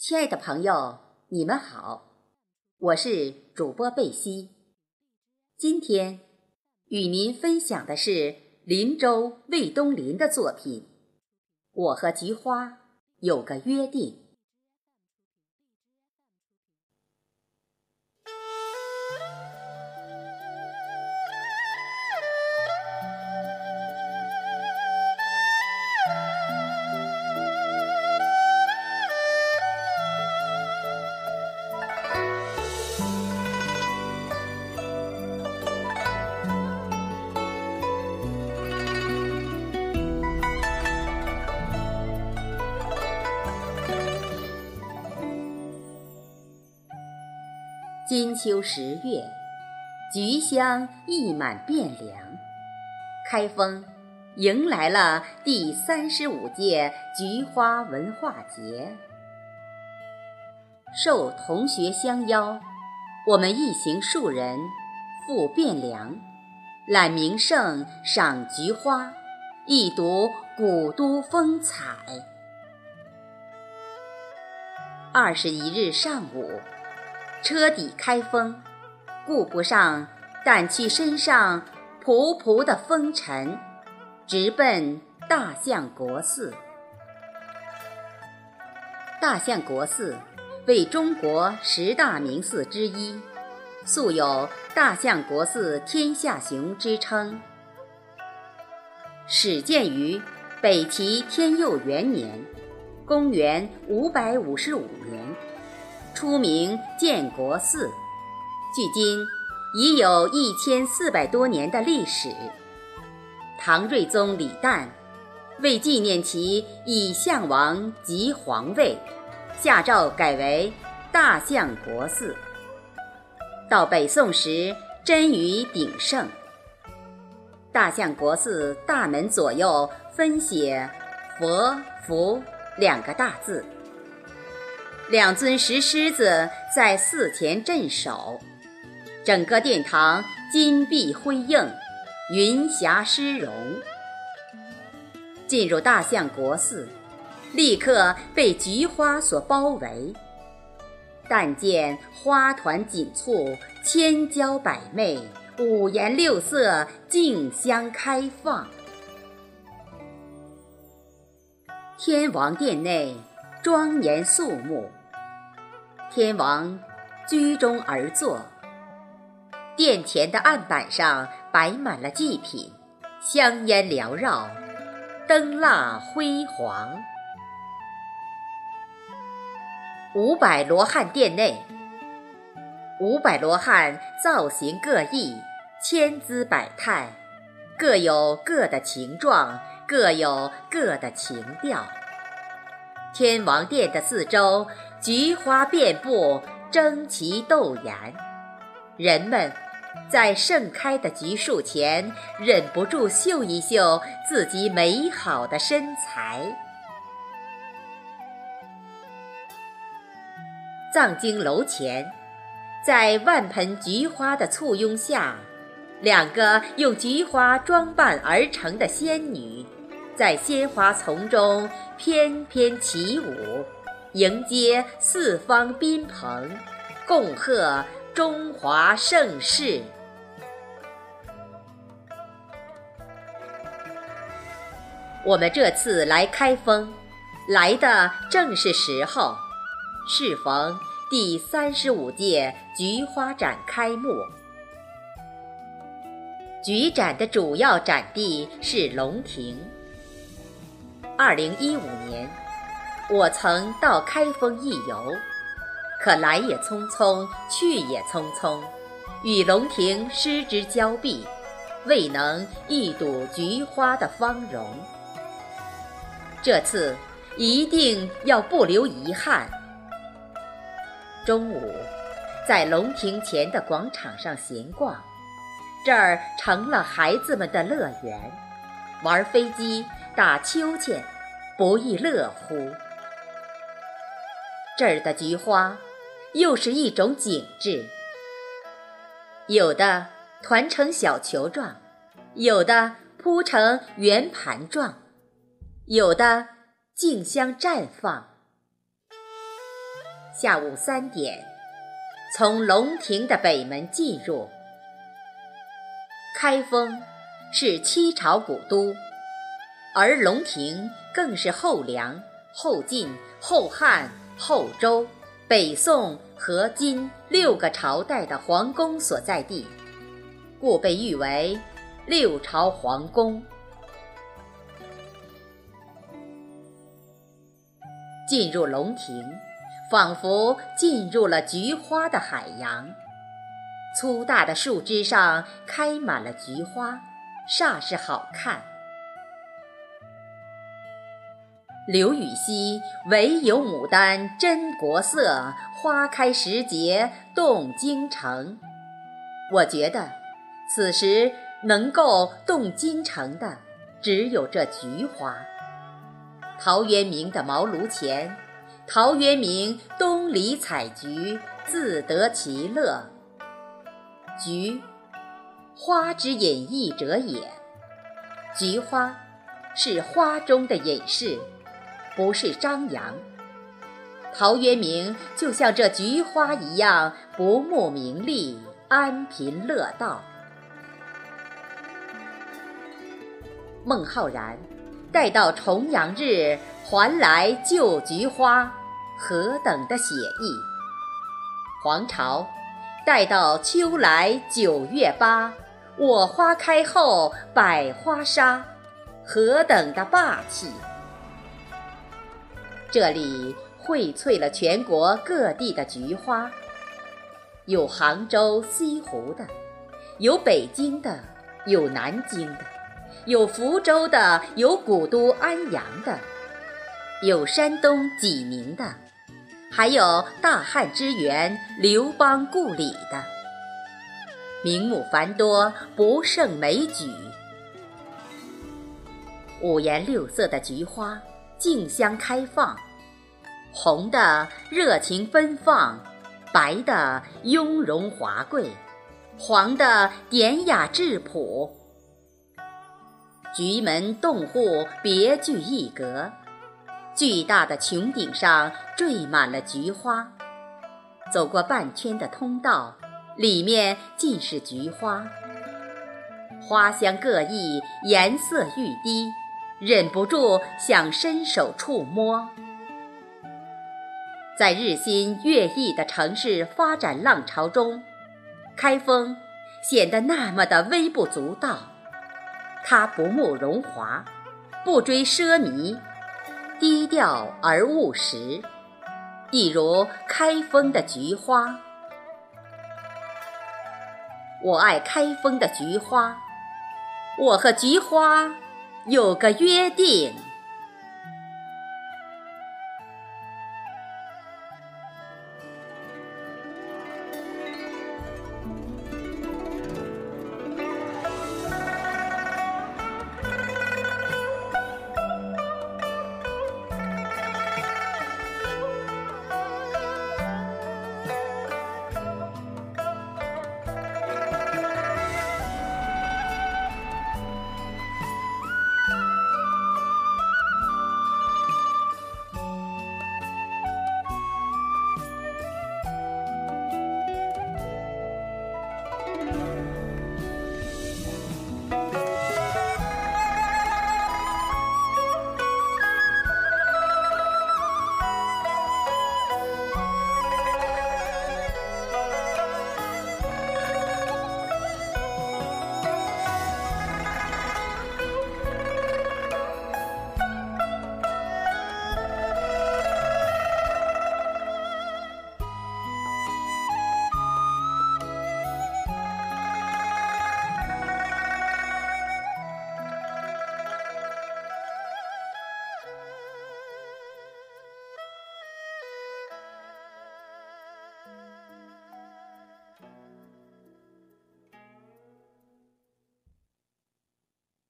亲爱的朋友，你们好，我是主播贝西。今天与您分享的是林州魏东林的作品《我和菊花有个约定》。金秋十月，菊香溢满汴梁。开封迎来了第三十五届菊花文化节。受同学相邀，我们一行数人赴汴梁，览名胜，赏菊花，一睹古都风采。二十一日上午。车底开封，顾不上掸去身上仆仆的风尘，直奔大相国寺。大相国寺为中国十大名寺之一，素有“大相国寺天下雄”之称。始建于北齐天佑元年，公元五百五十五年。初名建国寺，距今已有一千四百多年的历史。唐睿宗李旦为纪念其以相王即皇位，下诏改为大相国寺。到北宋时，臻于鼎盛。大相国寺大门左右分写“佛”“福”两个大字。两尊石狮子在寺前镇守，整个殿堂金碧辉映，云霞诗容。进入大相国寺，立刻被菊花所包围。但见花团锦簇，千娇百媚，五颜六色，竞相开放。天王殿内庄严肃穆。天王居中而坐，殿前的案板上摆满了祭品，香烟缭绕，灯蜡辉煌。五百罗汉殿内，五百罗汉造型各异，千姿百态，各有各的形状，各有各的情调。天王殿的四周。菊花遍布，争奇斗艳，人们在盛开的菊树前忍不住秀一秀自己美好的身材。藏经楼前，在万盆菊花的簇拥下，两个用菊花装扮而成的仙女，在鲜花丛中翩翩起舞。迎接四方宾朋，共贺中华盛世。我们这次来开封，来的正是时候，适逢第三十五届菊花展开幕。菊展的主要展地是龙亭。二零一五年。我曾到开封一游，可来也匆匆，去也匆匆，与龙亭失之交臂，未能一睹菊花的芳容。这次一定要不留遗憾。中午，在龙亭前的广场上闲逛，这儿成了孩子们的乐园，玩飞机、打秋千，不亦乐乎。这儿的菊花，又是一种景致。有的团成小球状，有的铺成圆盘状，有的竞相绽放。下午三点，从龙亭的北门进入。开封是七朝古都，而龙亭更是后梁、后晋、后汉、后周、北宋和金六个朝代的皇宫所在地，故被誉为六朝皇宫。进入龙庭，仿佛进入了菊花的海洋。粗大的树枝上开满了菊花，煞是好看。刘禹锡“唯有牡丹真国色，花开时节动京城”。我觉得，此时能够动京城的，只有这菊花。陶渊明的茅庐前，陶渊明东篱采菊，自得其乐。菊，花之隐逸者也。菊花，是花中的隐士，不是张扬。陶渊明就像这菊花一样，不慕名利，安贫乐道。孟浩然。待到重阳日，还来就菊花，何等的写意！黄巢，待到秋来九月八，我花开后百花杀，何等的霸气！这里荟萃了全国各地的菊花，有杭州、西湖的，有北京的，有南京的。有福州的，有古都安阳的，有山东济宁的，还有大汉之源刘邦故里的，名目繁多，不胜枚举。五颜六色的菊花竞相开放，红的热情奔放，白的雍容华贵，黄的典雅质朴。菊门洞户别具一格，巨大的穹顶上缀满了菊花。走过半圈的通道，里面尽是菊花，花香各异，颜色欲滴，忍不住想伸手触摸。在日新月异的城市发展浪潮中，开封显得那么的微不足道。他不慕荣华，不追奢靡，低调而务实，一如开封的菊花。我爱开封的菊花，我和菊花有个约定。